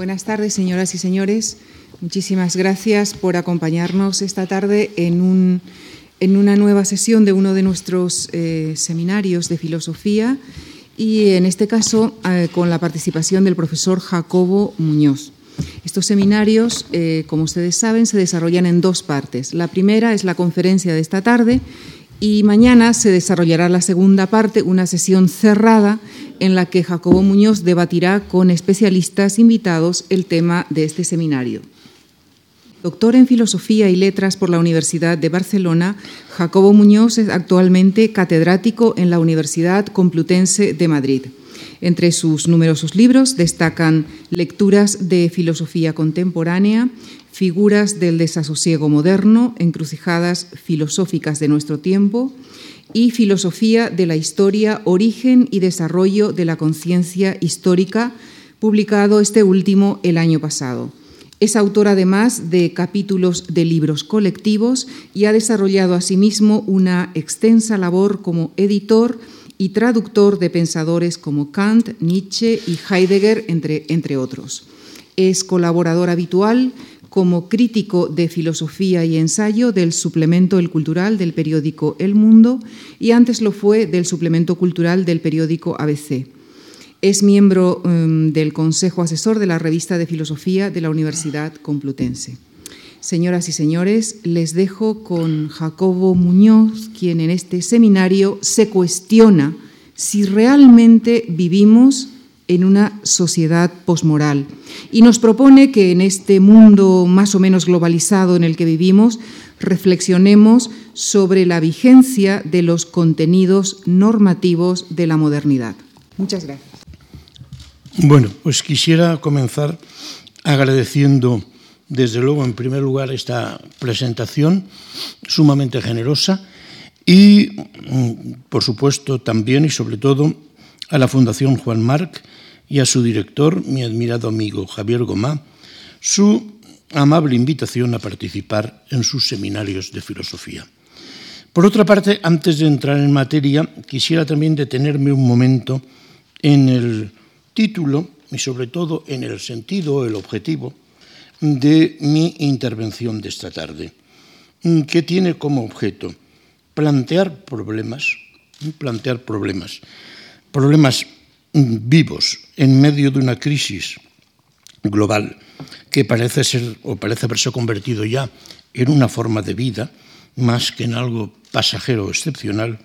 Buenas tardes, señoras y señores. Muchísimas gracias por acompañarnos esta tarde en, un, en una nueva sesión de uno de nuestros eh, seminarios de filosofía y en este caso eh, con la participación del profesor Jacobo Muñoz. Estos seminarios, eh, como ustedes saben, se desarrollan en dos partes. La primera es la conferencia de esta tarde y mañana se desarrollará la segunda parte, una sesión cerrada en la que Jacobo Muñoz debatirá con especialistas invitados el tema de este seminario. Doctor en Filosofía y Letras por la Universidad de Barcelona, Jacobo Muñoz es actualmente catedrático en la Universidad Complutense de Madrid. Entre sus numerosos libros destacan Lecturas de Filosofía Contemporánea, Figuras del Desasosiego Moderno, Encrucijadas Filosóficas de nuestro tiempo y Filosofía de la Historia, Origen y Desarrollo de la Conciencia Histórica, publicado este último el año pasado. Es autor además de capítulos de libros colectivos y ha desarrollado asimismo una extensa labor como editor y traductor de pensadores como Kant, Nietzsche y Heidegger, entre, entre otros. Es colaborador habitual como crítico de filosofía y ensayo del suplemento El Cultural del periódico El Mundo y antes lo fue del suplemento cultural del periódico ABC. Es miembro um, del Consejo Asesor de la Revista de Filosofía de la Universidad Complutense. Señoras y señores, les dejo con Jacobo Muñoz, quien en este seminario se cuestiona si realmente vivimos en una sociedad posmoral y nos propone que en este mundo más o menos globalizado en el que vivimos reflexionemos sobre la vigencia de los contenidos normativos de la modernidad. Muchas gracias. Bueno, pues quisiera comenzar agradeciendo desde luego, en primer lugar, esta presentación sumamente generosa y, mm, por supuesto, también y sobre todo a la Fundación Juan Marc y a su director, mi admirado amigo Javier Gomá, su amable invitación a participar en sus seminarios de filosofía. Por otra parte, antes de entrar en materia, quisiera también detenerme un momento en el título y sobre todo en el sentido, el objetivo de mi intervención de esta tarde, que tiene como objeto plantear problemas, plantear problemas, problemas vivos en medio de una crisis global que parece ser o parece haberse convertido ya en una forma de vida más que en algo pasajero o excepcional,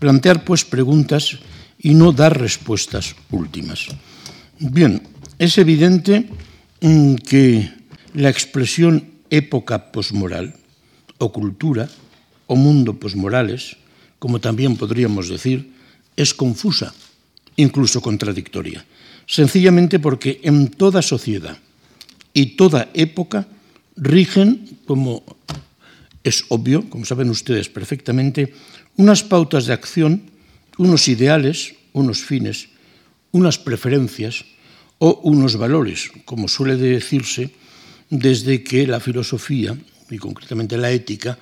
plantear pues preguntas y no dar respuestas últimas. Bien, es evidente que la expresión época posmoral o cultura o mundo posmorales, como también podríamos decir, es confusa, incluso contradictoria, sencillamente porque en toda sociedad y toda época rigen, como es obvio, como saben ustedes perfectamente, unas pautas de acción, unos ideales, unos fines, unas preferencias, o unos valores, como suele decirse desde que la filosofía, y concretamente la ética,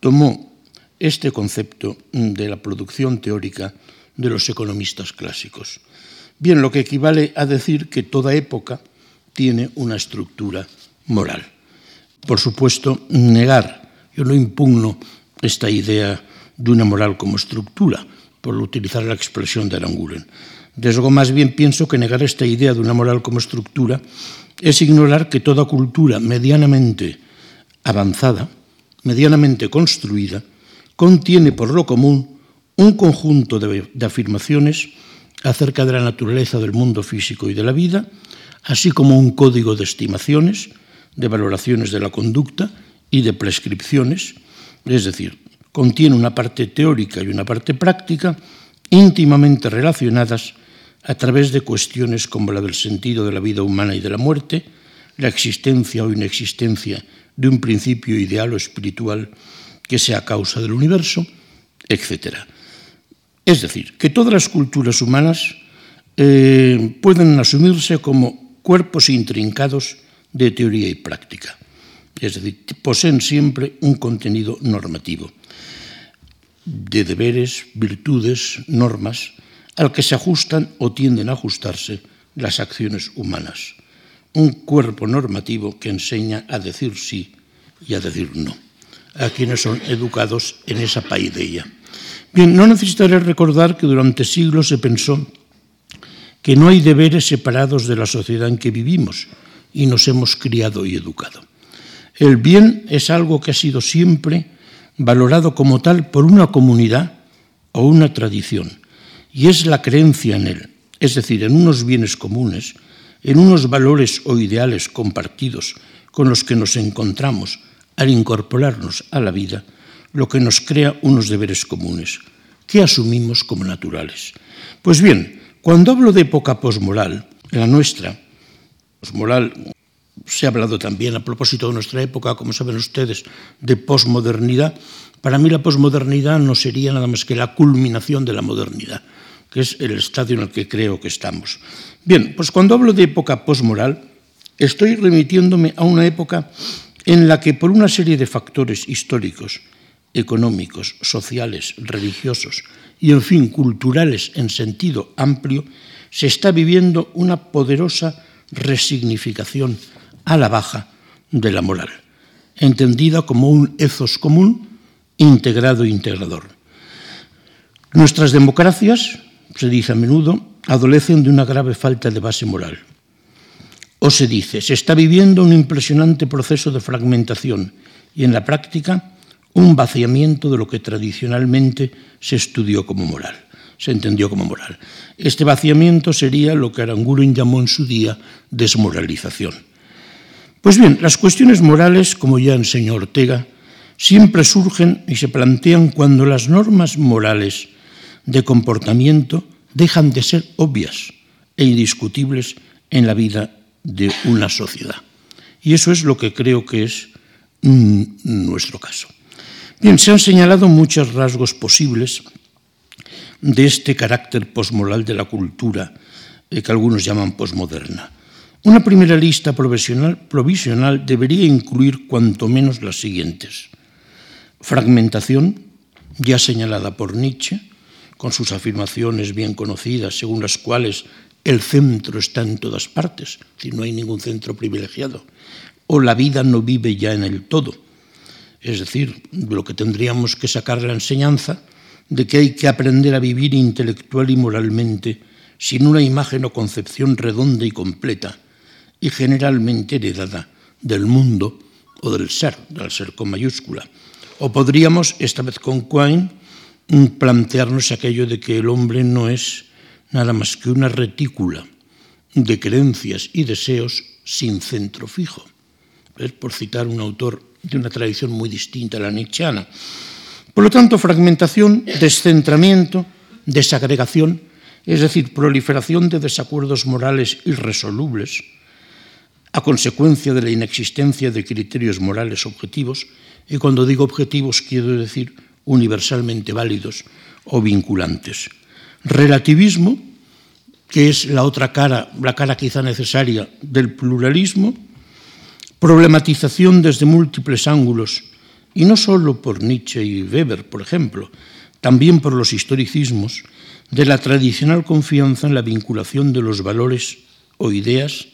tomó este concepto de la producción teórica de los economistas clásicos. Bien, lo que equivale a decir que toda época tiene una estructura moral. Por supuesto, negar, yo no impugno esta idea de una moral como estructura, por utilizar la expresión de Aranguren. Desde luego, más bien pienso que negar esta idea de una moral como estructura es ignorar que toda cultura medianamente avanzada, medianamente construida, contiene por lo común un conjunto de, afirmaciones acerca de la naturaleza del mundo físico y de la vida, así como un código de estimaciones, de valoraciones de la conducta y de prescripciones, es decir, contiene una parte teórica y una parte práctica íntimamente relacionadas a través de cuestiones como la del sentido de la vida humana y de la muerte, la existencia o inexistencia de un principio ideal o espiritual que sea causa del universo, etc. Es decir, que todas las culturas humanas eh, pueden asumirse como cuerpos intrincados de teoría y práctica. Es decir, poseen siempre un contenido normativo de deberes, virtudes, normas, al que se ajustan o tienden a ajustarse las acciones humanas. un cuerpo normativo que enseña a decir sí y a decir no a quienes son educados en esa paideia. Bien, no necesitaré recordar que durante siglos se pensó que no hay deberes separados de la sociedad en que vivimos y nos hemos criado y educado. El bien es algo que ha sido siempre valorado como tal por una comunidad o una tradición, y es la creencia en él, es decir, en unos bienes comunes, en unos valores o ideales compartidos con los que nos encontramos al incorporarnos a la vida, lo que nos crea unos deberes comunes, que asumimos como naturales. Pues bien, cuando hablo de época posmoral, la nuestra, posmoral, se ha hablado también a propósito de nuestra época, como saben ustedes, de posmodernidad. Para mí la posmodernidad no sería nada más que la culminación de la modernidad, que es el estadio en el que creo que estamos. Bien, pues cuando hablo de época posmoral, estoy remitiéndome a una época en la que por una serie de factores históricos, económicos, sociales, religiosos y, en fin, culturales en sentido amplio, se está viviendo una poderosa resignificación a la baja de la moral, entendida como un ethos común integrado e integrador. Nuestras democracias, se dice a menudo, adolecen de una grave falta de base moral. O se dice, se está viviendo un impresionante proceso de fragmentación y en la práctica un vaciamiento de lo que tradicionalmente se estudió como moral, se entendió como moral. Este vaciamiento sería lo que Aranguren llamó en su día desmoralización. Pues bien, las cuestiones morales, como ya enseñó Ortega, siempre surgen y se plantean cuando las normas morales de comportamiento dejan de ser obvias e indiscutibles en la vida de una sociedad. Y eso es lo que creo que es mm, nuestro caso. Bien, se han señalado muchos rasgos posibles de este carácter posmoral de la cultura eh, que algunos llaman posmoderna. Una primera lista provisional debería incluir cuanto menos las siguientes. Fragmentación, ya señalada por Nietzsche, con sus afirmaciones bien conocidas, según las cuales el centro está en todas partes, si no hay ningún centro privilegiado, o la vida no vive ya en el todo. Es decir, lo que tendríamos que sacar la enseñanza de que hay que aprender a vivir intelectual y moralmente sin una imagen o concepción redonda y completa, y generalmente heredada del mundo o del ser, del ser con mayúscula. O podríamos, esta vez con Quine, plantearnos aquello de que el hombre no es nada más que una retícula de creencias y deseos sin centro fijo. Es por citar un autor de una tradición muy distinta a la nietzscheana. Por lo tanto, fragmentación, descentramiento, desagregación, es decir, proliferación de desacuerdos morales irresolubles, a consecuencia de la inexistencia de criterios morales objetivos, y cuando digo objetivos quiero decir universalmente válidos o vinculantes. Relativismo, que es la otra cara, la cara quizá necesaria del pluralismo, problematización desde múltiples ángulos, y no solo por Nietzsche y Weber, por ejemplo, también por los historicismos, de la tradicional confianza en la vinculación de los valores o ideas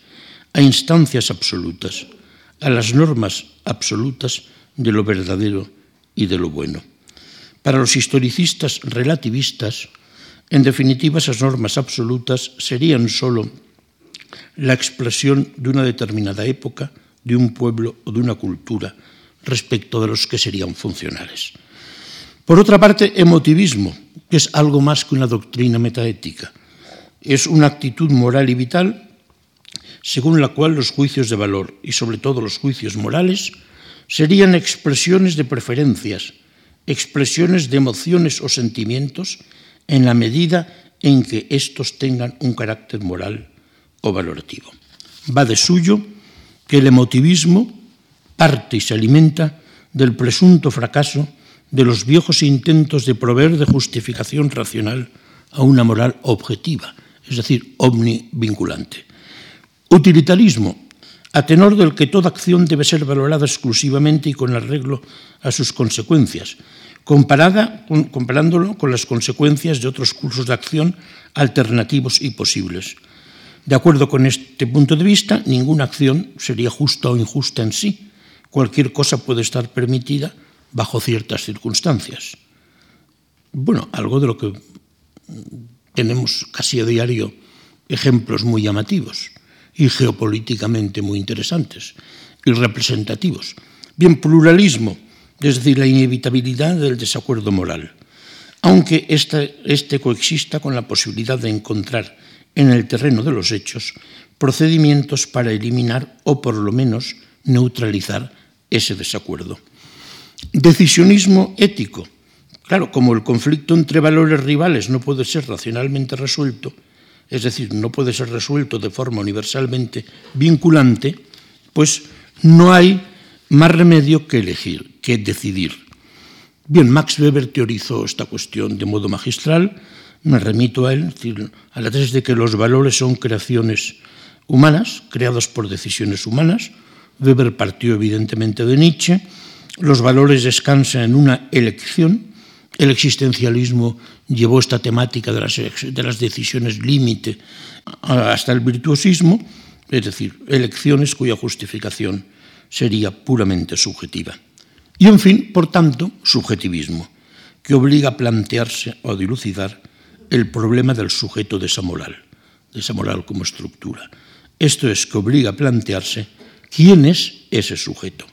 a instancias absolutas, a las normas absolutas de lo verdadero y de lo bueno. Para los historicistas relativistas, en definitiva, esas normas absolutas serían sólo la expresión de una determinada época, de un pueblo o de una cultura respecto de los que serían funcionales. Por otra parte, emotivismo, que es algo más que una doctrina metaética. Es una actitud moral y vital según la cual los juicios de valor y sobre todo los juicios morales serían expresiones de preferencias, expresiones de emociones o sentimientos en la medida en que éstos tengan un carácter moral o valorativo. Va de suyo que el emotivismo parte y se alimenta del presunto fracaso de los viejos intentos de proveer de justificación racional a una moral objetiva, es decir, omnivinculante. Utilitarismo, a tenor del que toda acción debe ser valorada exclusivamente y con arreglo a sus consecuencias, comparándolo con las consecuencias de otros cursos de acción alternativos y posibles. de acuerdo con este punto de vista, ninguna acción sería justa o injusta en sí. Cualquier cosa puede estar permitida bajo ciertas circunstancias. Bueno, algo de lo que tenemos casi a diario ejemplos muy llamativos y geopolíticamente muy interesantes y representativos. Bien, pluralismo, es decir, la inevitabilidad del desacuerdo moral, aunque este, este coexista con la posibilidad de encontrar en el terreno de los hechos procedimientos para eliminar o por lo menos neutralizar ese desacuerdo. Decisionismo ético. Claro, como el conflicto entre valores rivales no puede ser racionalmente resuelto, es decir, no puede ser resuelto de forma universalmente vinculante, pues no hay más remedio que elegir, que decidir. Bien, Max Weber teorizó esta cuestión de modo magistral, me remito a él, es decir, a la tesis de que los valores son creaciones humanas, creados por decisiones humanas. Weber partió evidentemente de Nietzsche. Los valores descansan en una elección. El existencialismo llevó esta temática de las, de las decisiones límite hasta el virtuosismo, es decir, elecciones cuya justificación sería puramente subjetiva. Y, en fin, por tanto, subjetivismo, que obliga a plantearse o a dilucidar el problema del sujeto de esa moral, de esa moral como estructura. Esto es que obliga a plantearse quién es ese sujeto.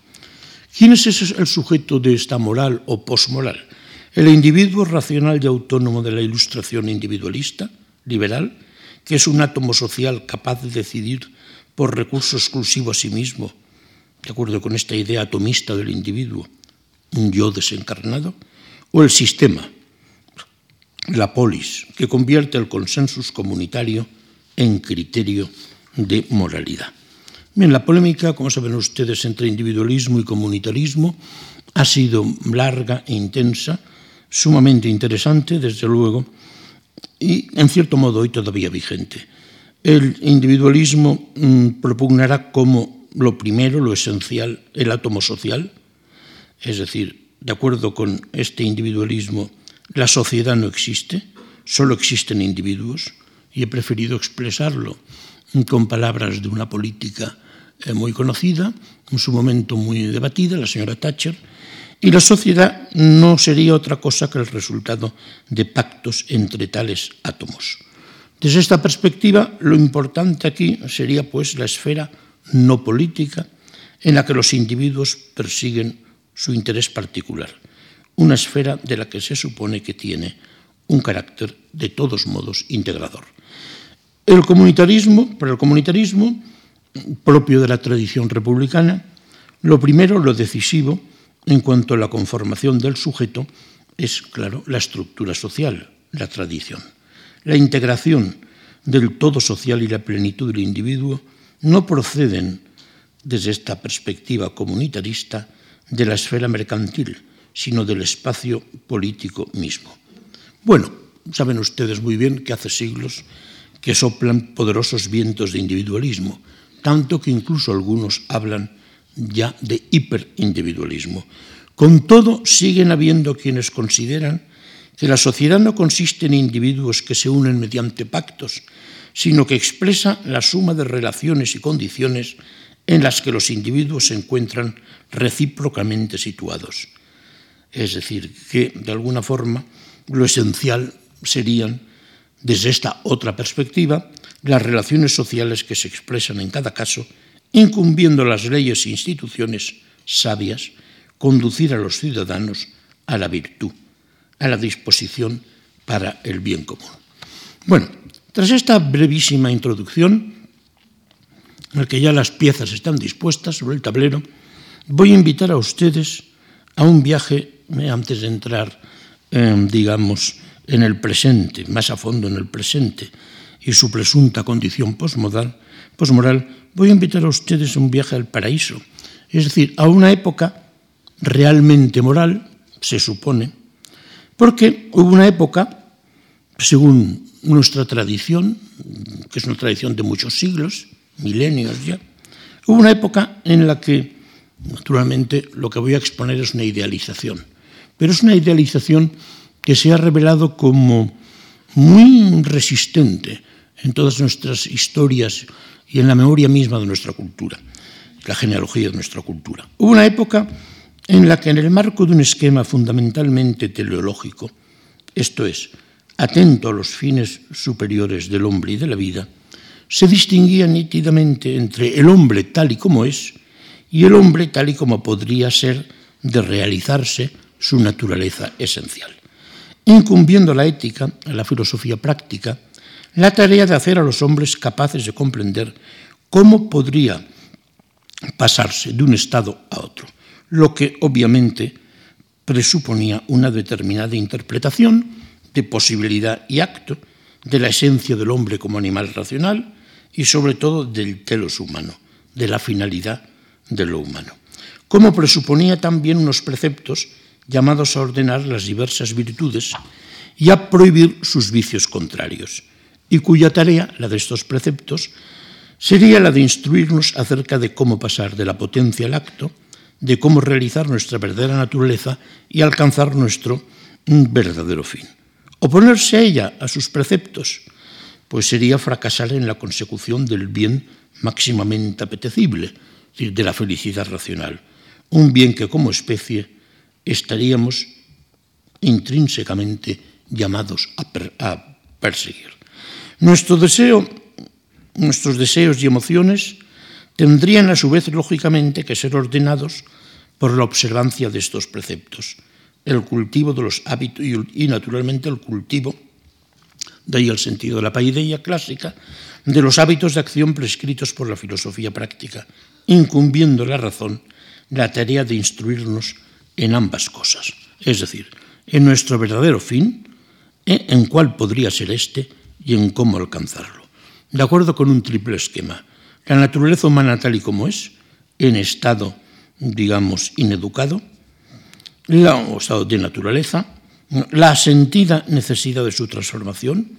¿Quién es ese, el sujeto de esta moral o posmoral? El individuo racional y autónomo de la ilustración individualista, liberal, que es un átomo social capaz de decidir por recurso exclusivo a sí mismo, de acuerdo con esta idea atomista del individuo, un yo desencarnado, o el sistema, la polis, que convierte el consensus comunitario en criterio de moralidad. Bien, la polémica, como saben ustedes, entre individualismo y comunitarismo ha sido larga e intensa, sumamente interesante, desde luego, y en cierto modo hoy todavía vigente. El individualismo mmm, propugnará como lo primero, lo esencial, el átomo social, es decir, de acuerdo con este individualismo, la sociedad no existe, solo existen individuos, y he preferido expresarlo con palabras de una política eh, muy conocida, en su momento muy debatida, la señora Thatcher, y la sociedad no sería otra cosa que el resultado de pactos entre tales átomos. Desde esta perspectiva, lo importante aquí sería pues la esfera no política en la que los individuos persiguen su interés particular una esfera de la que se supone que tiene un carácter de todos modos integrador. El comunitarismo, para el comunitarismo, propio de la tradición republicana, lo primero, lo decisivo, en cuanto a la conformación del sujeto, es, claro, la estructura social, la tradición. La integración del todo social y la plenitud del individuo no proceden, desde esta perspectiva comunitarista, de la esfera mercantil, sino del espacio político mismo. Bueno, saben ustedes muy bien que hace siglos que soplan poderosos vientos de individualismo, tanto que incluso algunos hablan ya de hiperindividualismo. Con todo, siguen habiendo quienes consideran que la sociedad no consiste en individuos que se unen mediante pactos, sino que expresa la suma de relaciones y condiciones en las que los individuos se encuentran recíprocamente situados. Es decir, que de alguna forma lo esencial serían, desde esta otra perspectiva, las relaciones sociales que se expresan en cada caso, incumbiendo las leyes e instituciones sabias, conducir a los ciudadanos a la virtud, a la disposición para el bien común. Bueno, tras esta brevísima introducción, en la que ya las piezas están dispuestas sobre el tablero, voy a invitar a ustedes a un viaje eh, antes de entrar, eh, digamos, en el presente, más a fondo en el presente y su presunta condición posmoral, posmoral, voy a invitar a ustedes a un viaje al paraíso, es decir, a una época realmente moral, se supone, porque hubo una época, según nuestra tradición, que es una tradición de muchos siglos, milenios ya, hubo una época en la que, naturalmente, lo que voy a exponer es una idealización. Pero es una idealización que se ha revelado como muy resistente en todas nuestras historias y en la memoria misma de nuestra cultura, la genealogía de nuestra cultura. Hubo una época en la que en el marco de un esquema fundamentalmente teleológico, esto es, atento a los fines superiores del hombre y de la vida, se distinguía nítidamente entre el hombre tal y como es y el hombre tal y como podría ser de realizarse su naturaleza esencial, incumbiendo la ética, a la filosofía práctica, la tarea de hacer a los hombres capaces de comprender cómo podría pasarse de un estado a otro, lo que obviamente presuponía una determinada interpretación de posibilidad y acto de la esencia del hombre como animal racional y sobre todo del telos humano, de la finalidad de lo humano. Como presuponía también unos preceptos llamados a ordenar las diversas virtudes y a prohibir sus vicios contrarios, y cuya tarea, la de estos preceptos, sería la de instruirnos acerca de cómo pasar de la potencia al acto, de cómo realizar nuestra verdadera naturaleza y alcanzar nuestro verdadero fin. Oponerse a ella, a sus preceptos, pues sería fracasar en la consecución del bien máximamente apetecible, de la felicidad racional, un bien que como especie estaríamos intrínsecamente llamados a, a perseguir. Nuestro deseo, nuestros deseos y emociones tendrían a su vez lógicamente que ser ordenados por la observancia de estos preceptos, el cultivo de los hábitos y, naturalmente el cultivo, de ahí el sentido de la paideia clásica, de los hábitos de acción prescritos por la filosofía práctica, incumbiendo la razón la tarea de instruirnos en ambas cosas, es decir, en nuestro verdadero fin, en cuál podría ser este y en cómo alcanzarlo. De acuerdo con un triple esquema, la naturaleza humana tal y como es, en estado, digamos, ineducado, la, estado de naturaleza, la sentida necesidad de su transformación,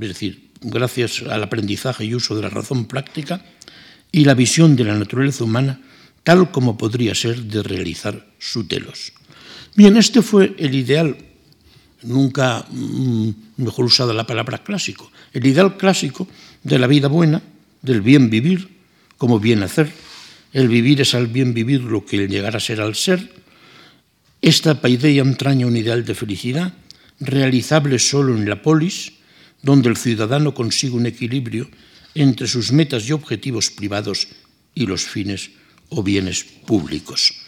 es decir, gracias al aprendizaje y uso de la razón práctica, y la visión de la naturaleza humana tal como podría ser de realizar su telos. Bien, este fue el ideal nunca mm, mejor usada la palabra clásico, el ideal clásico de la vida buena, del bien vivir, como bien hacer. El vivir es al bien vivir lo que el llegar a ser al ser. Esta paideia entraña un ideal de felicidad, realizable solo en la polis, donde el ciudadano consigue un equilibrio entre sus metas y objetivos privados y los fines o bienes públicos.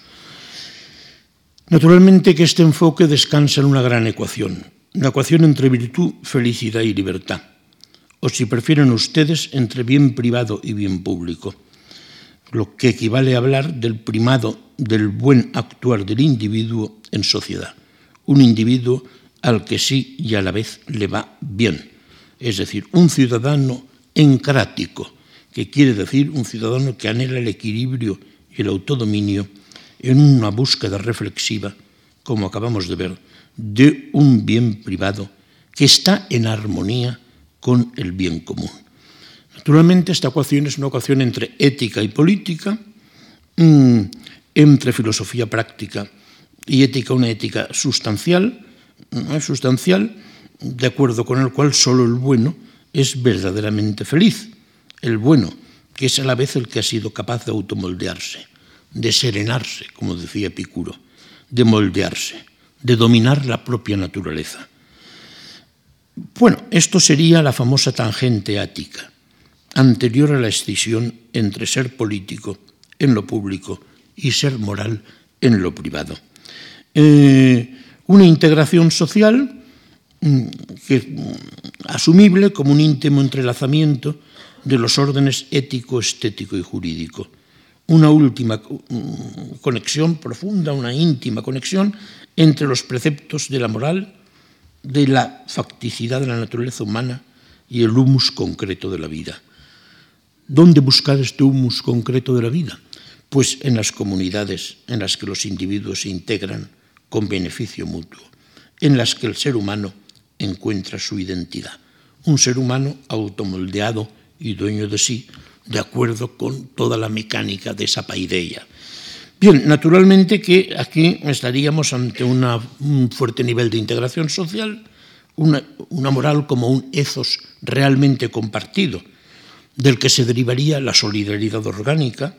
Naturalmente que este enfoque descansa en una gran ecuación, una ecuación entre virtud, felicidad y libertad, o si prefieren ustedes, entre bien privado y bien público, lo que equivale a hablar del primado del buen actuar del individuo en sociedad, un individuo al que sí y a la vez le va bien, es decir, un ciudadano encrático, que quiere decir un ciudadano que anhela el equilibrio y el autodominio en una búsqueda reflexiva, como acabamos de ver, de un bien privado que está en armonía con el bien común. Naturalmente, esta ecuación es una ecuación entre ética y política, mm, entre filosofía práctica y ética, una ética sustancial, sustancial, de acuerdo con el cual solo el bueno es verdaderamente feliz. El bueno, que es a la vez el que ha sido capaz de automoldearse de serenarse, como decía Epicuro, de moldearse, de dominar la propia naturaleza. Bueno, esto sería la famosa tangente ática, anterior a la escisión entre ser político en lo público y ser moral en lo privado. Eh, una integración social mm, que, mm, asumible como un íntimo entrelazamiento de los órdenes ético, estético y jurídico una última mm, conexión profunda, una íntima conexión entre los preceptos de la moral, de la facticidad de la naturaleza humana y el humus concreto de la vida. ¿Dónde buscar este humus concreto de la vida? Pues en las comunidades en las que los individuos se integran con beneficio mutuo, en las que el ser humano encuentra su identidad. Un ser humano automoldeado y dueño de sí, de acuerdo con toda la mecánica de esa paideia. Bien, naturalmente que aquí estaríamos ante un fuerte nivel de integración social, una, una moral como un ethos realmente compartido, del que se derivaría la solidaridad orgánica,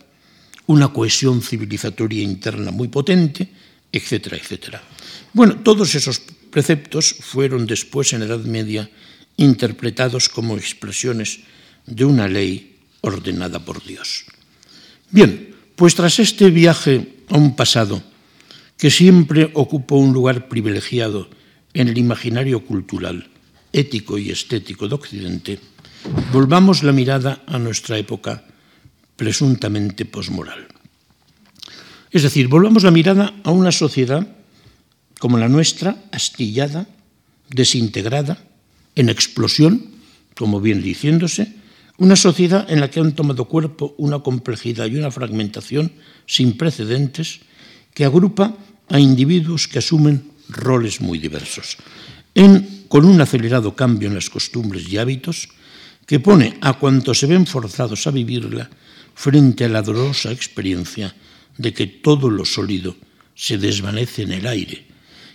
una cohesión civilizatoria interna muy potente, etcétera, etcétera. Bueno, todos esos preceptos fueron después en Edad Media interpretados como expresiones de una ley ordenada por Dios. Bien, pues tras este viaje a un pasado que siempre ocupó un lugar privilegiado en el imaginario cultural, ético y estético de Occidente, volvamos la mirada a nuestra época presuntamente posmoral. Es decir, volvamos la mirada a una sociedad como la nuestra, astillada, desintegrada, en explosión, como bien diciéndose, una sociedad en la que han tomado cuerpo una complejidad y una fragmentación sin precedentes que agrupa a individuos que asumen roles muy diversos, con un acelerado cambio en las costumbres y hábitos que pone a cuantos se ven forzados a vivirla frente a la dolorosa experiencia de que todo lo sólido se desvanece en el aire,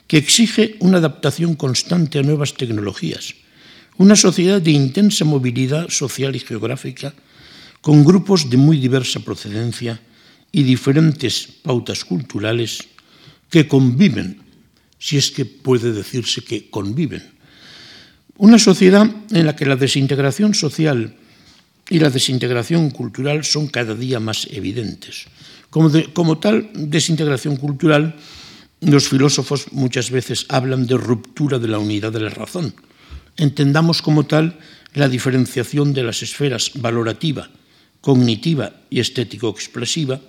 que exige una adaptación constante a nuevas tecnologías, una sociedad de intensa movilidad social y geográfica, con grupos de muy diversa procedencia y diferentes pautas culturales que conviven, si es que puede decirse que conviven. Una sociedad en la que la desintegración social y la desintegración cultural son cada día más evidentes. Como, tal desintegración cultural, los filósofos muchas veces hablan de ruptura de la unidad de la razón. Entendamos como tal la diferenciación de las esferas valorativa, cognitiva y estético-expresiva,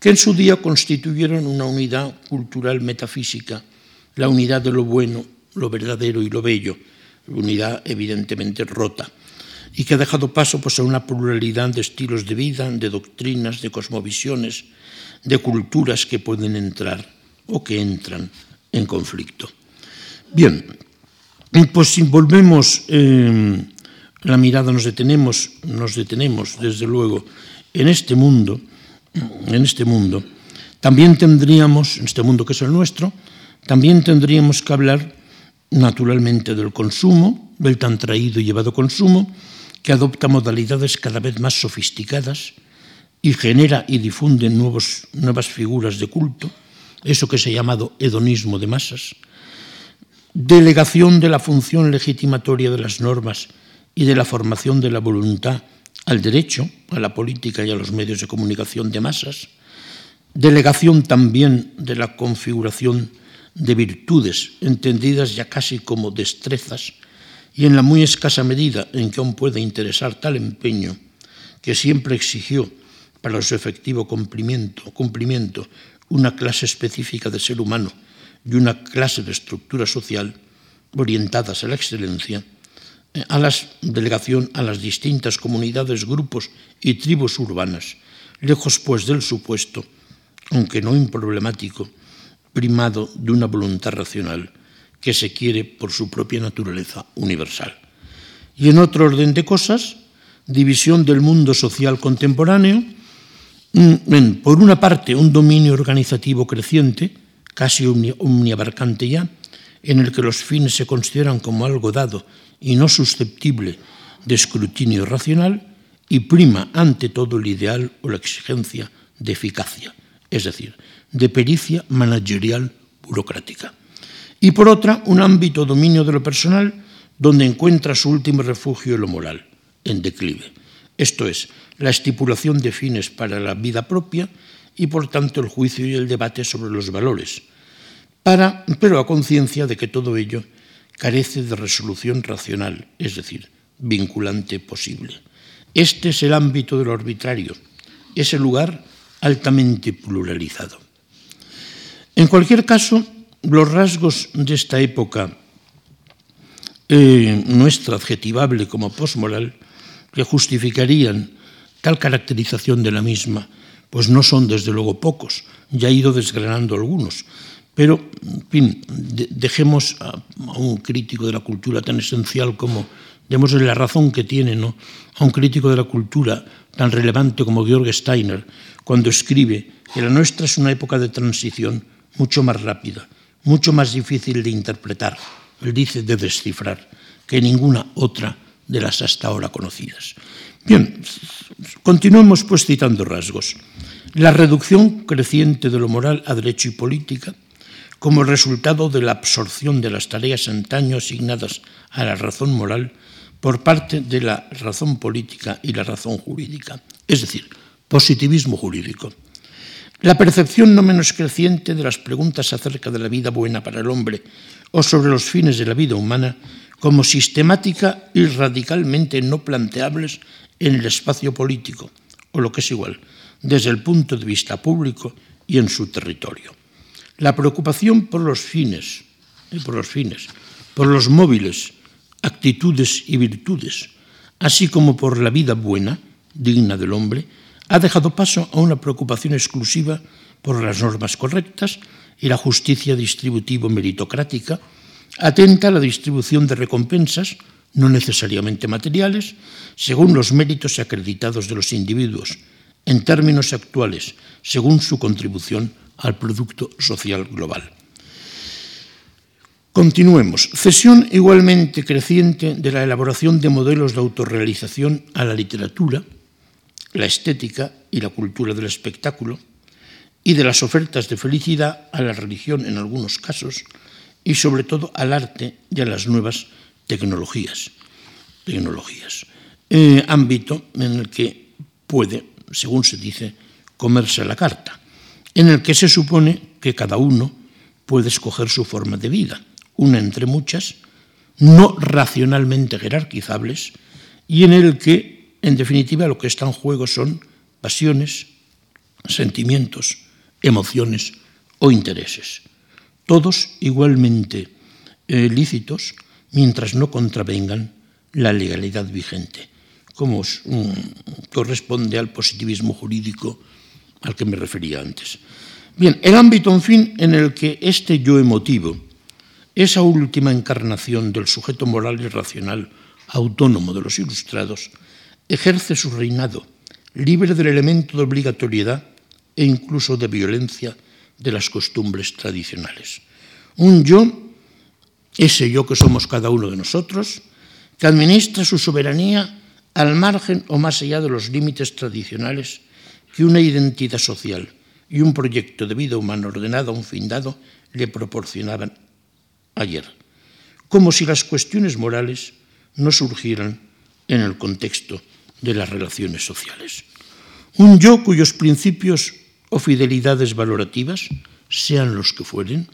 que en su día constituyeron una unidad cultural metafísica, la unidad de lo bueno, lo verdadero y lo bello, unidad evidentemente rota, y que ha dejado paso pues, a una pluralidad de estilos de vida, de doctrinas, de cosmovisiones, de culturas que pueden entrar o que entran en conflicto. Bien, pues si volvemos eh, la mirada, nos detenemos, nos detenemos desde luego en este mundo, en este mundo, también tendríamos, en este mundo que es el nuestro, también tendríamos que hablar naturalmente del consumo, del tan traído y llevado consumo, que adopta modalidades cada vez más sofisticadas y genera y difunde nuevos, nuevas figuras de culto, eso que se ha llamado hedonismo de masas, delegación de la función legitimatoria de las normas y de la formación de la voluntad al derecho, a la política y a los medios de comunicación de masas, delegación también de la configuración de virtudes, entendidas ya casi como destrezas, y en la muy escasa medida en que aún puede interesar tal empeño que siempre exigió para su efectivo cumplimiento, cumplimiento una clase específica de ser humano y una clase de estructura social orientadas a la excelencia, eh, a la delegación a las distintas comunidades, grupos y tribus urbanas, lejos pues del supuesto, aunque no improblemático, primado de una voluntad racional que se quiere por su propia naturaleza universal. Y en otro orden de cosas, división del mundo social contemporáneo, mm, por una parte un dominio organizativo creciente, casi omniabarcante ya, en el que los fines se consideran como algo dado y no susceptible de escrutinio racional, y prima ante todo el ideal o la exigencia de eficacia, es decir, de pericia managerial burocrática y por otra un ámbito dominio de lo personal donde encuentra su último refugio lo moral, en declive. Esto es, la estipulación de fines para la vida propia y por tanto el juicio y el debate sobre los valores, pero a conciencia de que todo ello carece de resolución racional, es decir, vinculante posible. Este es el ámbito de lo arbitrario, ese lugar altamente pluralizado. En cualquier caso, los rasgos de esta época eh, nuestra adjetivable como posmoral que justificarían tal caracterización de la misma, pues no son desde luego pocos, ya he ido desgranando algunos, pero, en fin, de, dejemos a, a, un crítico de la cultura tan esencial como, démosle la razón que tiene, ¿no? a un crítico de la cultura tan relevante como Georg Steiner, cuando escribe que la nuestra es una época de transición mucho más rápida, mucho más difícil de interpretar, él dice, de descifrar que ninguna otra de las hasta ahora conocidas. Bien, continuemos pues citando rasgos. La reducción creciente de lo moral a derecho y política, como resultado de la absorción de las tareas antaño asignadas a la razón moral por parte de la razón política y la razón jurídica, es decir, positivismo jurídico. La percepción no menos creciente de las preguntas acerca de la vida buena para el hombre o sobre los fines de la vida humana como sistemática y radicalmente no planteables en el espacio político, o lo que es igual, desde el punto de vista público y en su territorio. La preocupación por los fines, y por los fines, por los móviles, actitudes y virtudes, así como por la vida buena, digna del hombre, ha dejado paso a una preocupación exclusiva por las normas correctas y la justicia distributivo meritocrática, atenta a la distribución de recompensas, no necesariamente materiales, según los méritos acreditados de los individuos, en términos actuales, según su contribución al producto social global. Continuemos. Cesión igualmente creciente de la elaboración de modelos de autorrealización a la literatura, la estética y la cultura del espectáculo, y de las ofertas de felicidad a la religión en algunos casos, y sobre todo al arte y a las nuevas tecnologías. tecnologías eh, ámbito en el que puede, según se dice, comerse la carta, en el que se supone que cada uno puede escoger su forma de vida, una entre muchas, no racionalmente jerarquizables, y en el que, en definitiva, lo que está en juego son pasiones, sentimientos, emociones o intereses todos igualmente eh, lícitos mientras no contravengan la legalidad vigente, como corresponde al positivismo jurídico al que me refería antes. Bien, el ámbito, en fin, en el que este yo emotivo, esa última encarnación del sujeto moral y racional autónomo de los ilustrados, ejerce su reinado, libre del elemento de obligatoriedad e incluso de violencia de las costumbres tradicionales. Un yo, ese yo que somos cada uno de nosotros, que administra su soberanía al margen o más allá de los límites tradicionales que una identidad social y un proyecto de vida humana ordenado a un fin dado le proporcionaban ayer, como si las cuestiones morales no surgieran en el contexto de las relaciones sociales. Un yo cuyos principios o fidelidades valorativas, sean los que fueren,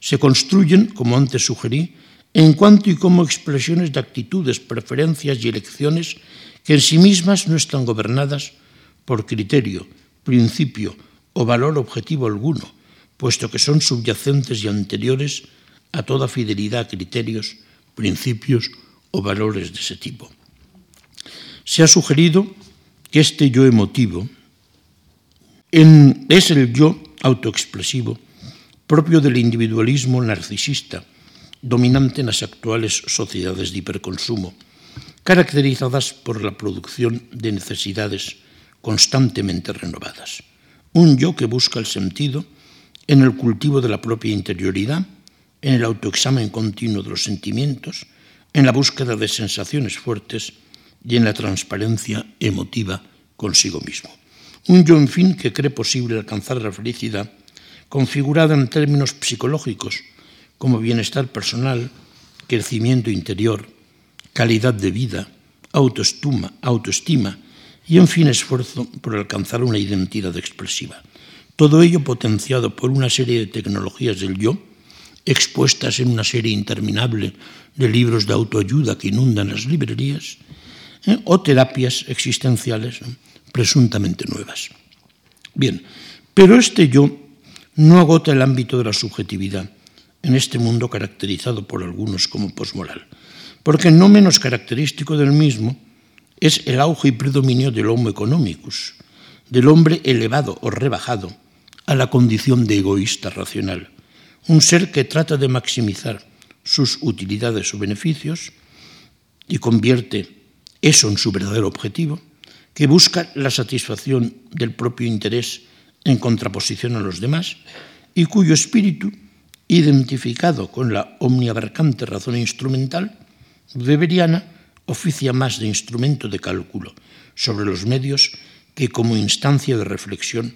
se construyen, como antes sugerí, en cuanto y como expresiones de actitudes, preferencias y elecciones que en sí mismas no están gobernadas por criterio, principio o valor objetivo alguno, puesto que son subyacentes y anteriores a toda fidelidad a criterios, principios o valores de ese tipo. Se ha sugerido que este yo emotivo, es el yo autoexpresivo propio del individualismo narcisista, dominante en las actuales sociedades de hiperconsumo, caracterizadas por la producción de necesidades constantemente renovadas. Un yo que busca el sentido en el cultivo de la propia interioridad, en el autoexamen continuo de los sentimientos, en la búsqueda de sensaciones fuertes y en la transparencia emotiva consigo mismo. Un yo, en fin, que cree posible alcanzar la felicidad configurada en términos psicológicos como bienestar personal, crecimiento interior, calidad de vida, autoestima, autoestima y, en fin, esfuerzo por alcanzar una identidad expresiva. Todo ello potenciado por una serie de tecnologías del yo, expuestas en una serie interminable de libros de autoayuda que inundan las librerías, ¿eh? o terapias existenciales presuntamente nuevas. Bien, pero este yo no agota el ámbito de la subjetividad en este mundo caracterizado por algunos como posmoral, porque no menos característico del mismo es el auge y predominio del homo economicus, del hombre elevado o rebajado a la condición de egoísta racional, un ser que trata de maximizar sus utilidades o beneficios y convierte eso en su verdadero objetivo, que busca la satisfacción del propio interés en contraposición a los demás y cuyo espíritu identificado con la omniabarcante razón instrumental, Weberiana oficia más de instrumento de cálculo sobre los medios que como instancia de reflexión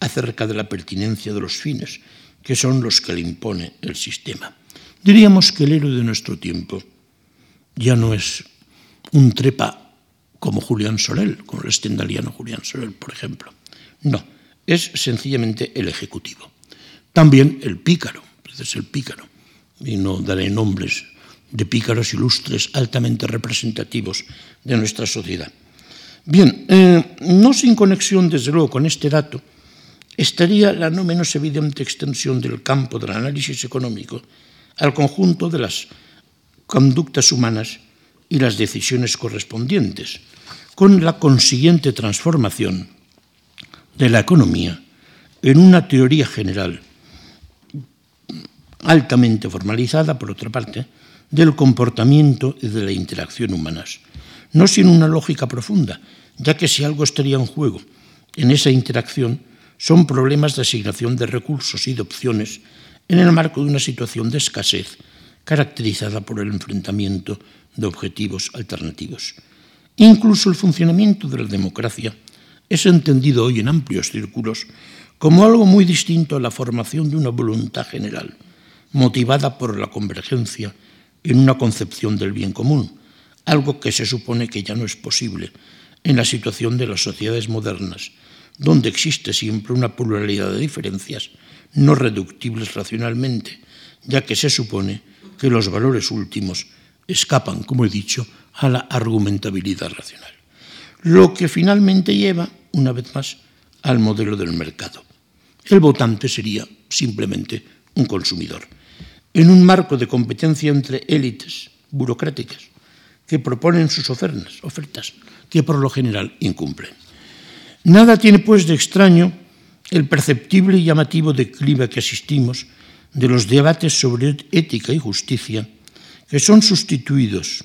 acerca de la pertinencia de los fines, que son los que le impone el sistema. Diríamos que el héroe de nuestro tiempo ya no es un trepa como Julián Sorel, como el estendaliano Julián Sorel, por ejemplo. No, es sencillamente el ejecutivo. También el pícaro, es el pícaro, y no daré nombres de pícaros ilustres altamente representativos de nuestra sociedad. Bien, eh, no sin conexión, desde luego, con este dato, estaría la no menos evidente extensión del campo del análisis económico al conjunto de las conductas humanas y las decisiones correspondientes, con la consiguiente transformación de la economía en una teoría general altamente formalizada, por otra parte, del comportamiento y de la interacción humanas, no sin una lógica profunda, ya que si algo estaría en juego en esa interacción son problemas de asignación de recursos y de opciones en el marco de una situación de escasez caracterizada por el enfrentamiento de objetivos alternativos. Incluso el funcionamiento de la democracia es entendido hoy en amplios círculos como algo muy distinto a la formación de una voluntad general, motivada por la convergencia en una concepción del bien común, algo que se supone que ya no es posible en la situación de las sociedades modernas, donde existe siempre una pluralidad de diferencias no reductibles racionalmente, ya que se supone que los valores últimos escapan, como he dicho, a la argumentabilidad racional. Lo que finalmente lleva, una vez más, al modelo del mercado. El votante sería simplemente un consumidor. En un marco de competencia entre élites burocráticas que proponen sus ofertas, que por lo general incumplen. Nada tiene, pues, de extraño el perceptible y llamativo declive que asistimos de los debates sobre ética y justicia, que son sustituidos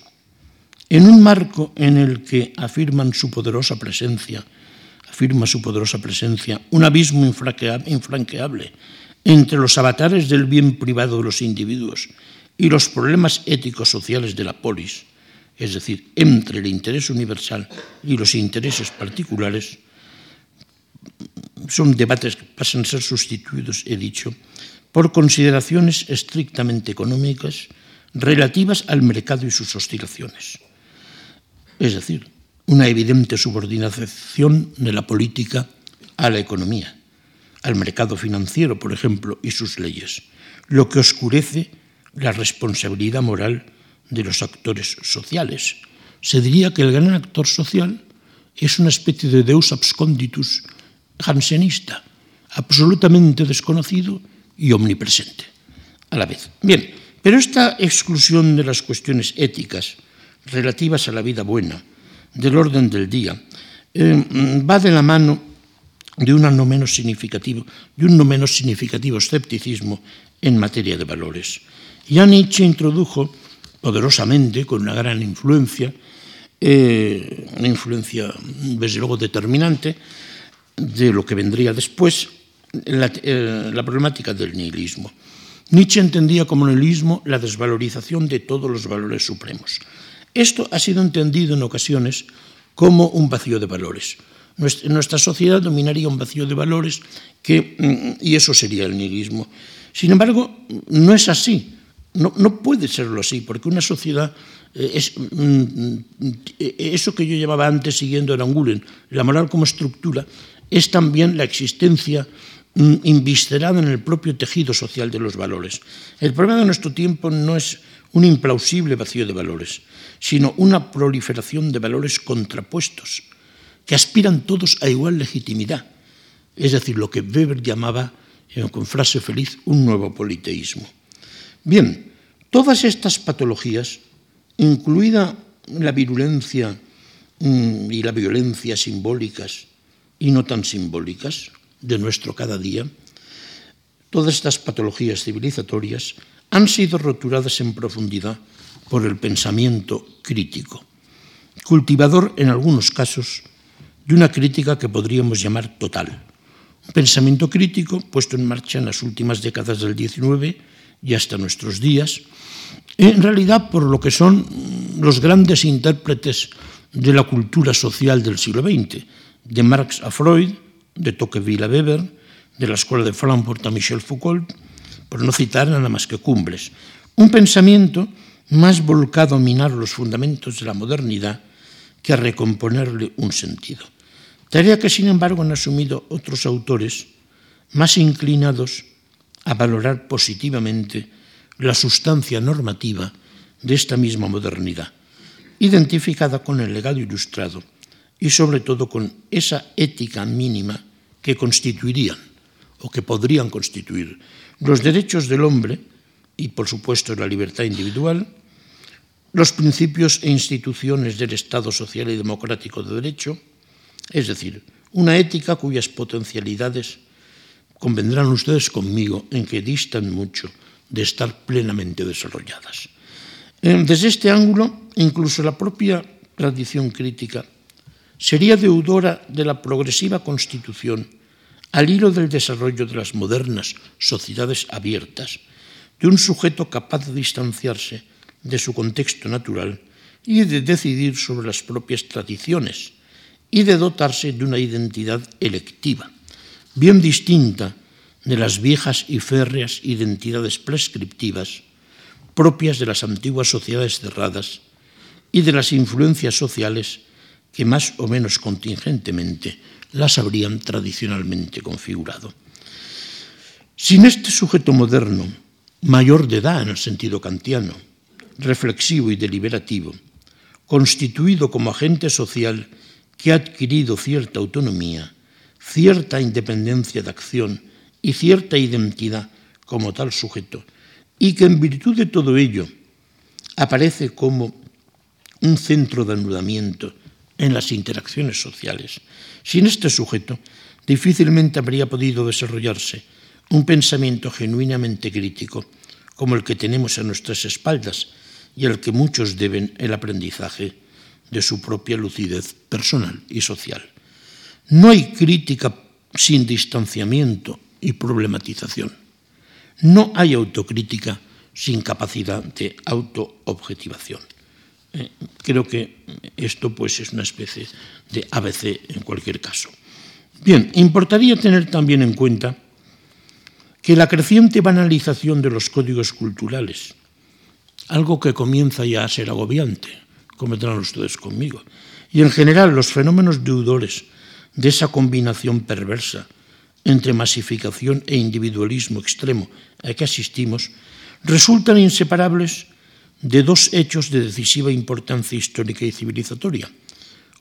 en un marco en el que afirman su poderosa presencia, afirma su poderosa presencia, un abismo infranqueable entre los avatares del bien privado de los individuos y los problemas éticos sociales de la polis, es decir, entre el interés universal y los intereses particulares, son debates que pasan a ser sustituidos, he dicho, por consideraciones estrictamente económicas relativas al mercado y sus oscilaciones. Es decir, una evidente subordinación de la política a la economía, al mercado financiero, por ejemplo, y sus leyes, lo que oscurece la responsabilidad moral de los actores sociales. Se diría que el gran actor social es una especie de deus absconditus jansenista, absolutamente desconocido y omnipresente a la vez. Bien, pero esta exclusión de las cuestiones éticas relativas a la vida buena, del orden del día, eh, va de la mano de, una no menos significativo, de un no menos significativo escepticismo en materia de valores. Ya Nietzsche introdujo poderosamente, con una gran influencia, eh, una influencia desde luego determinante, de lo que vendría después, la, eh, la problemática del nihilismo. Nietzsche entendía como nihilismo la desvalorización de todos los valores supremos. Esto ha sido entendido en ocasiones como un vacío de valores. Nuestra sociedad dominaría un vacío de valores que, mm, y eso sería el nihilismo. Sin embargo, no es así. No, puede serlo así, porque una sociedad eh, es mm, mm, eso que yo llamaba antes siguiendo a Aranguren, la moral como estructura, es también la existencia inviscerada en el propio tejido social de los valores. El problema de nuestro tiempo no es un implausible vacío de valores, sino una proliferación de valores contrapuestos, que aspiran todos a igual legitimidad, es decir, lo que Weber llamaba, eh, con frase feliz, un nuevo politeísmo. Bien, todas estas patologías, incluida la virulencia mm, y la violencia simbólicas, y no tan simbólicas de nuestro cada día, todas estas patologías civilizatorias han sido roturadas en profundidad por el pensamiento crítico, cultivador en algunos casos de una crítica que podríamos llamar total. Un pensamiento crítico puesto en marcha en las últimas décadas del XIX y hasta nuestros días, en realidad por lo que son los grandes intérpretes de la cultura social del siglo XX, de Marx a Freud, de Tocqueville a Weber, de la Escuela de Frankfurt a Michel Foucault, por no citar nada más que cumbres. Un pensamiento más volcado a minar los fundamentos de la modernidad que a recomponerle un sentido. Tarea que, sin embargo, han asumido otros autores más inclinados a valorar positivamente la sustancia normativa de esta misma modernidad, identificada con el legado ilustrado y sobre todo con esa ética mínima que constituirían o que podrían constituir los derechos del hombre y, por supuesto, la libertad individual, los principios e instituciones del Estado social y democrático de derecho, es decir, una ética cuyas potencialidades convendrán ustedes conmigo en que distan mucho de estar plenamente desarrolladas. Desde este ángulo, incluso la propia tradición crítica sería deudora de la progresiva constitución al hilo del desarrollo de las modernas sociedades abiertas, de un sujeto capaz de distanciarse de su contexto natural y de decidir sobre las propias tradiciones y de dotarse de una identidad electiva, bien distinta de las viejas y férreas identidades prescriptivas propias de las antiguas sociedades cerradas y de las influencias sociales que más o menos contingentemente las habrían tradicionalmente configurado. Sin este sujeto moderno, mayor de edad en el sentido kantiano, reflexivo y deliberativo, constituido como agente social que ha adquirido cierta autonomía, cierta independencia de acción y cierta identidad como tal sujeto, y que en virtud de todo ello aparece como un centro de anudamiento en las interacciones sociales. Sin este sujeto, difícilmente habría podido desarrollarse un pensamiento genuinamente crítico como el que tenemos a nuestras espaldas y al que muchos deben el aprendizaje de su propia lucidez personal y social. No hay crítica sin distanciamiento y problematización. No hay autocrítica sin capacidad de autoobjetivación. Eh, creo que esto pues es una especie de ABC en cualquier caso. Bien, importaría tener también en cuenta que la creciente banalización de los códigos culturales, algo que comienza ya a ser agobiante, cometerán ustedes conmigo, y en general los fenómenos deudores de esa combinación perversa entre masificación e individualismo extremo a que asistimos resultan inseparables de dos hechos de decisiva importancia histórica y civilizatoria,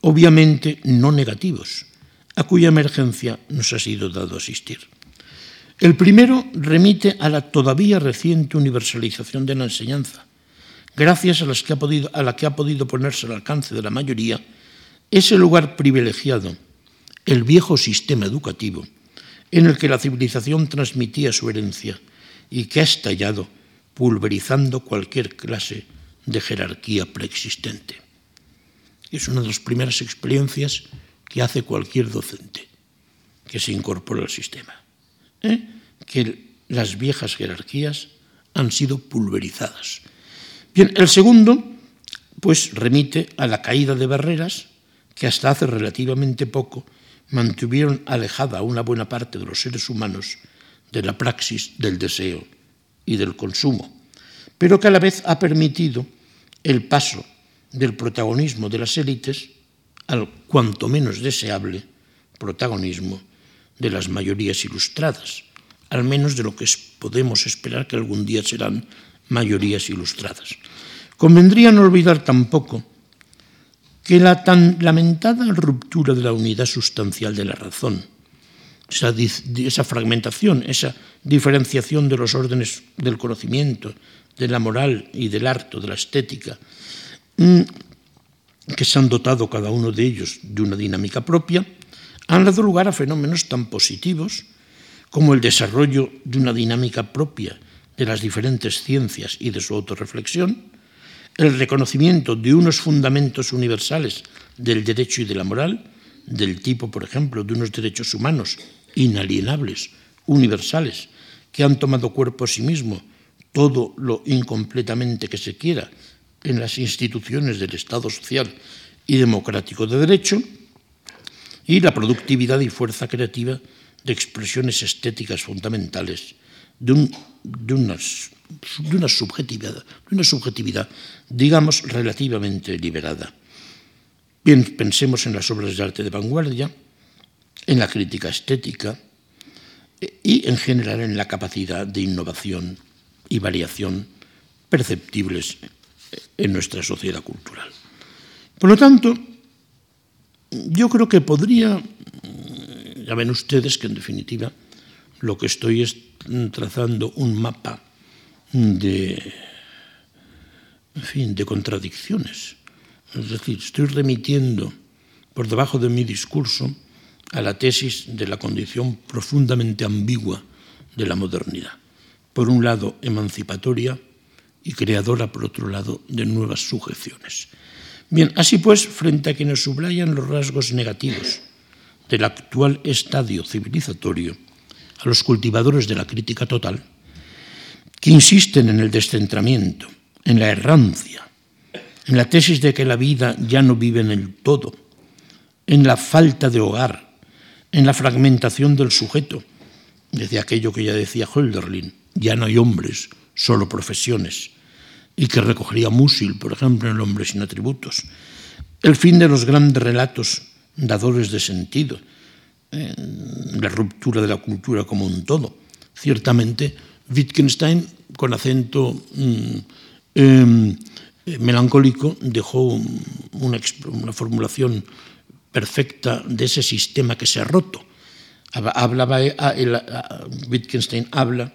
obviamente no negativos, a cuya emergencia nos ha sido dado asistir. El primero remite a la todavía reciente universalización de la enseñanza, gracias a, que podido, a la que ha podido ponerse al alcance de la mayoría ese lugar privilegiado, el viejo sistema educativo, en el que la civilización transmitía su herencia y que ha estallado pulverizando cualquier clase de jerarquía preexistente. Es una de las primeras experiencias que hace cualquier docente que se incorpora al sistema. ¿eh? Que las viejas jerarquías han sido pulverizadas. Bien, el segundo, pues remite a la caída de barreras que hasta hace relativamente poco mantuvieron alejada a una buena parte de los seres humanos de la praxis del deseo y del consumo, pero que a la vez ha permitido el paso del protagonismo de las élites al cuanto menos deseable protagonismo de las mayorías ilustradas, al menos de lo que podemos esperar que algún día serán mayorías ilustradas. Convendría no olvidar tampoco que la tan lamentada ruptura de la unidad sustancial de la razón, esa, esa, fragmentación, esa diferenciación de los órdenes del conocimiento, de la moral y del arte, de la estética, mm, que se han dotado cada uno de ellos de una dinámica propia, han dado lugar a fenómenos tan positivos como el desarrollo de una dinámica propia de las diferentes ciencias y de su autorreflexión, el reconocimiento de unos fundamentos universales del derecho y de la moral, del tipo, por ejemplo, de unos derechos humanos inalienables, universales, que han tomado cuerpo a sí mismo todo lo incompletamente que se quiera en las instituciones del Estado social y democrático de derecho, y la productividad y fuerza creativa de expresiones estéticas fundamentales de, un, de, unas, de, una subjetividad, de una subjetividad, digamos, relativamente liberada. Bien, pensemos en las obras de arte de vanguardia, en la crítica estética eh, y en general en la capacidad de innovación y variación perceptibles en nuestra sociedad cultural. Por lo tanto, yo creo que podría, ya ven ustedes que en definitiva lo que estoy es trazando un mapa de, en fin, de contradicciones. Es decir, estoy remitiendo por debajo de mi discurso a la tesis de la condición profundamente ambigua de la modernidad. Por un lado, emancipatoria y creadora, por otro lado, de nuevas sujeciones. Bien, así pues, frente a quienes subrayan los rasgos negativos del actual estadio civilizatorio, a los cultivadores de la crítica total, que insisten en el descentramiento, en la errancia, en la tesis de que la vida ya no vive en el todo, en la falta de hogar, en la fragmentación del sujeto, desde aquello que ya decía Hölderlin, ya no hay hombres, solo profesiones, y que recogería Musil, por ejemplo, en El hombre sin atributos. El fin de los grandes relatos dadores de sentido, la ruptura de la cultura como un todo. Ciertamente, Wittgenstein, con acento mm, eh, melancólico, dejó una, formulación perfecta de ese sistema que se ha roto. Hablaba, a, Wittgenstein habla,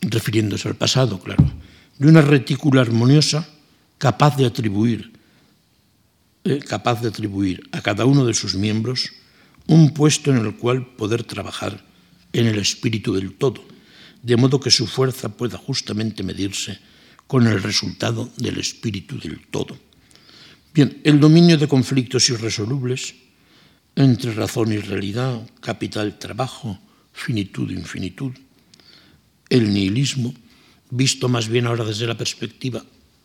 refiriéndose al pasado, claro, de una retícula armoniosa capaz de atribuir, eh, capaz de atribuir a cada uno de sus miembros un puesto en el cual poder trabajar en el espíritu del todo, de modo que su fuerza pueda justamente medirse con el resultado del espíritu del todo. Bien, el dominio de conflictos irresolubles entre razón y realidad, capital, trabajo, finitud, infinitud, el nihilismo, visto más bien ahora desde la perspectiva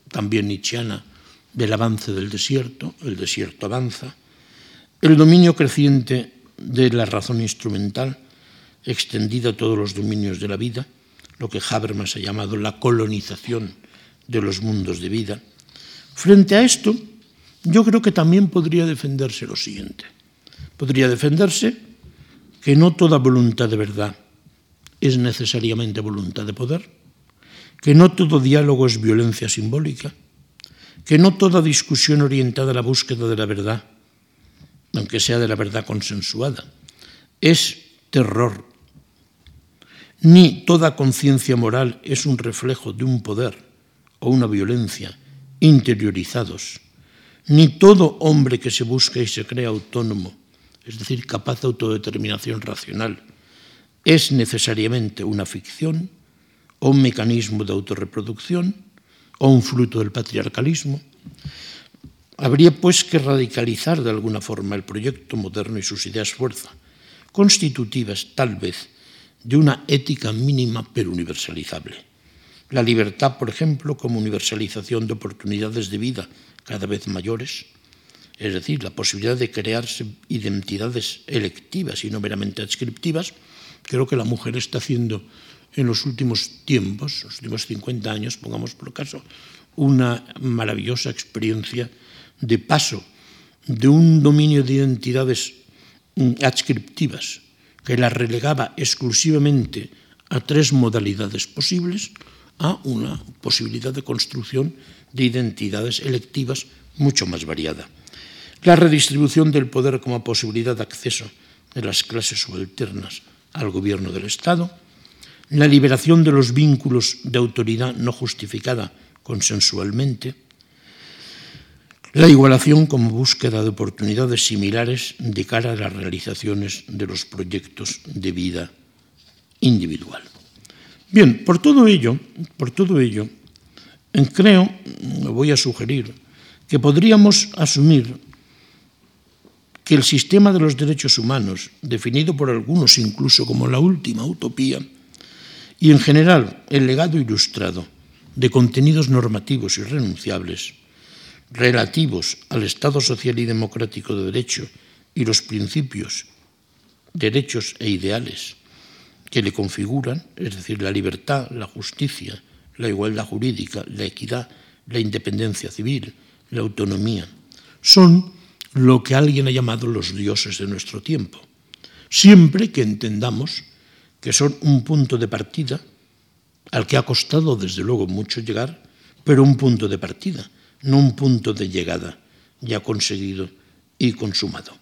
también nietzscheana del avance del desierto, el desierto avanza, el dominio creciente de la razón instrumental, extendida a todos los dominios de la vida, lo que Habermas ha llamado la colonización de los mundos de vida. Frente a esto, yo creo que también podría defenderse lo siguiente. Podría defenderse que no toda voluntad de verdad es necesariamente voluntad de poder, que no todo diálogo es violencia simbólica, que no toda discusión orientada a la búsqueda de la verdad, aunque sea de la verdad consensuada, es terror, ni toda conciencia moral es un reflejo de un poder o una violencia interiorizados, ni todo hombre que se busca y se cree autónomo, es decir, capaz de autodeterminación racional, es necesariamente una ficción o un mecanismo de autorreproducción o un fruto del patriarcalismo. Habría pues que radicalizar de alguna forma el proyecto moderno y sus ideas fuerza, constitutivas tal vez de una ética mínima pero universalizable. La libertad, por ejemplo, como universalización de oportunidades de vida cada vez mayores, es decir, la posibilidad de crearse identidades electivas y no meramente adscriptivas, creo que la mujer está haciendo en los últimos tiempos, los últimos 50 años, pongamos por caso, una maravillosa experiencia de paso de un dominio de identidades mm, adscriptivas que la relegaba exclusivamente a tres modalidades posibles a una posibilidad de construcción de identidades electivas mucho más variada. La redistribución del poder como posibilidad de acceso de las clases subalternas al gobierno del Estado, la liberación de los vínculos de autoridad no justificada consensualmente, la igualación como búsqueda de oportunidades similares de cara a las realizaciones de los proyectos de vida individual. Bien, por todo ello, por todo ello, creo, voy a sugerir, que podríamos asumir que el sistema de los derechos humanos, definido por algunos incluso como la última utopía, y en general el legado ilustrado de contenidos normativos irrenunciables relativos al Estado social y democrático de derecho y los principios, derechos e ideales que le configuran, es decir, la libertad, la justicia, la igualdad jurídica, la equidad, la independencia civil, la autonomía, son lo que alguien ha llamado los dioses de nuestro tiempo, siempre que entendamos que son un punto de partida al que ha costado desde luego mucho llegar, pero un punto de partida, no un punto de llegada ya conseguido y consumado.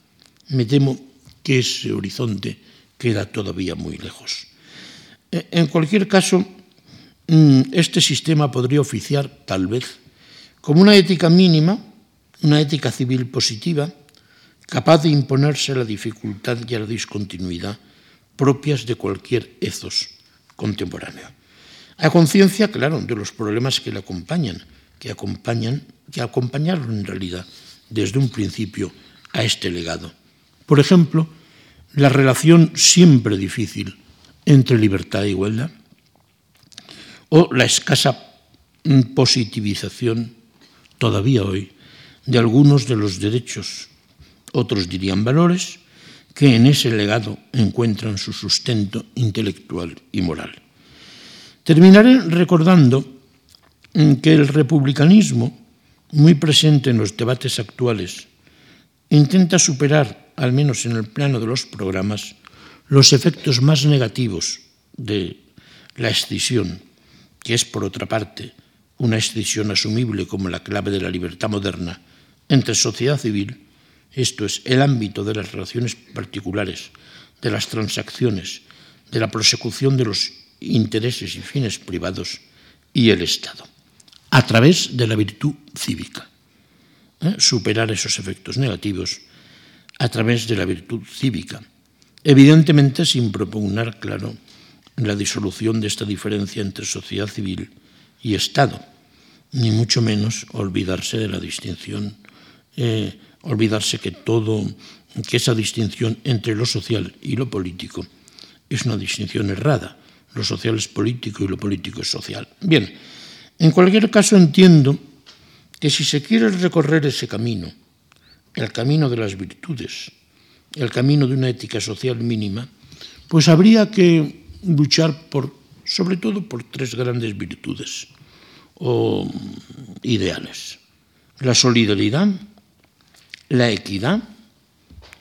Me temo que ese horizonte queda todavía muy lejos. E, en cualquier caso, mm, este sistema podría oficiar, tal vez, como una ética mínima, una ética civil positiva, capaz de imponerse a la dificultad y a la discontinuidad propias de cualquier ethos contemporáneo. A conciencia, claro, de los problemas que le acompañan, que acompañan, que acompañaron en realidad desde un principio a este legado. Por ejemplo, la relación siempre difícil entre libertad e igualdad, o la escasa positivización todavía hoy de algunos de los derechos, otros dirían valores, que en ese legado encuentran su sustento intelectual y moral. Terminaré recordando que el republicanismo, muy presente en los debates actuales, intenta superar, al menos en el plano de los programas, los efectos más negativos de la escisión, que es, por otra parte, una escisión asumible como la clave de la libertad moderna entre sociedad civil, esto es, el ámbito de las relaciones particulares, de las transacciones, de la prosecución de los intereses y fines privados y el Estado, a través de la virtud cívica. ¿Eh? Superar esos efectos negativos a través de la virtud cívica, evidentemente sin propugnar, claro, la disolución de esta diferencia entre sociedad civil y Estado, ni mucho menos olvidarse de la distinción, eh, olvidarse que todo, que esa distinción entre lo social y lo político es una distinción errada. Lo social es político y lo político es social. Bien, en cualquier caso entiendo que si se quiere recorrer ese camino, el camino de las virtudes, el camino de una ética social mínima, pues habría que luchar por, sobre todo por tres grandes virtudes o mm, ideales. La solidaridad, la equidad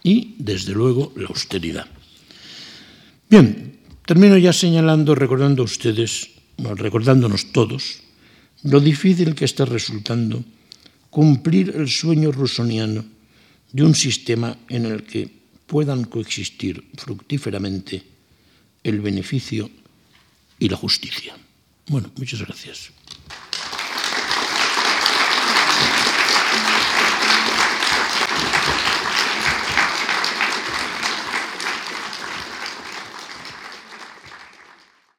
y, desde luego, la austeridad. Bien, termino ya señalando, recordando a ustedes, recordándonos todos, lo difícil que está resultando cumplir el sueño rusoniano de un sistema en el que puedan coexistir fructíferamente el beneficio y la justicia. Bueno, muchas gracias.